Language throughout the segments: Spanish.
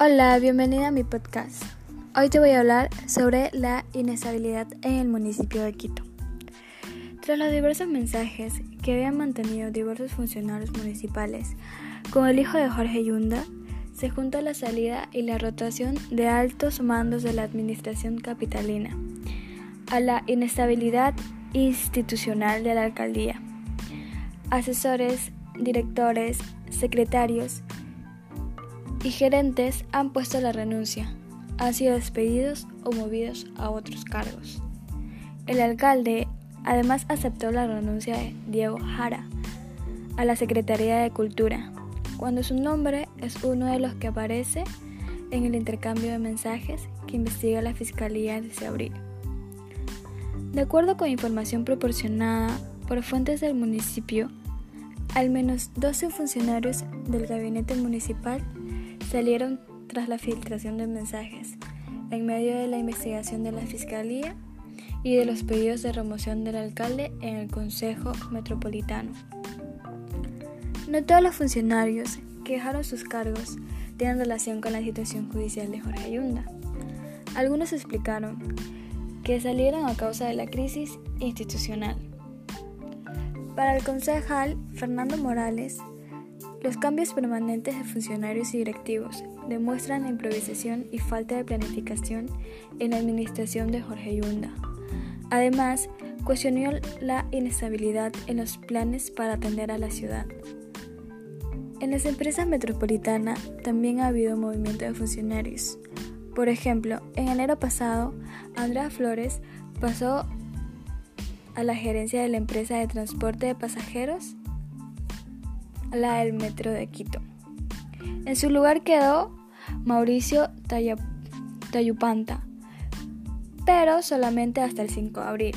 Hola, bienvenida a mi podcast. Hoy te voy a hablar sobre la inestabilidad en el municipio de Quito. Tras los diversos mensajes que habían mantenido diversos funcionarios municipales con el hijo de Jorge Yunda, se juntó la salida y la rotación de altos mandos de la administración capitalina a la inestabilidad institucional de la alcaldía. Asesores, directores, secretarios, y gerentes han puesto la renuncia, han sido despedidos o movidos a otros cargos. El alcalde además aceptó la renuncia de Diego Jara a la Secretaría de Cultura, cuando su nombre es uno de los que aparece en el intercambio de mensajes que investiga la Fiscalía desde abril. De acuerdo con información proporcionada por fuentes del municipio, al menos 12 funcionarios del gabinete municipal salieron tras la filtración de mensajes, en medio de la investigación de la Fiscalía y de los pedidos de remoción del alcalde en el Consejo Metropolitano. No todos los funcionarios que dejaron sus cargos tienen relación con la situación judicial de Jorge Ayunda. Algunos explicaron que salieron a causa de la crisis institucional. Para el concejal Fernando Morales, los cambios permanentes de funcionarios y directivos demuestran la improvisación y falta de planificación en la administración de Jorge Yunda. Además, cuestionó la inestabilidad en los planes para atender a la ciudad. En las empresas metropolitanas también ha habido movimiento de funcionarios. Por ejemplo, en enero pasado, Andrea Flores pasó a la gerencia de la empresa de transporte de pasajeros la del Metro de Quito. En su lugar quedó Mauricio Tayupanta, pero solamente hasta el 5 de abril,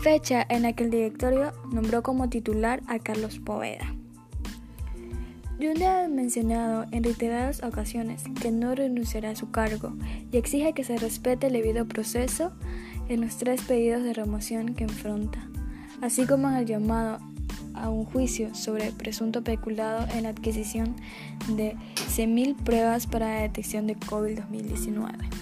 fecha en la que el directorio nombró como titular a Carlos Poveda. Yunde ha mencionado en reiteradas ocasiones que no renunciará a su cargo y exige que se respete el debido proceso en los tres pedidos de remoción que enfrenta, así como en el llamado a un juicio sobre presunto peculado en la adquisición de 100.000 pruebas para la detección de COVID-2019.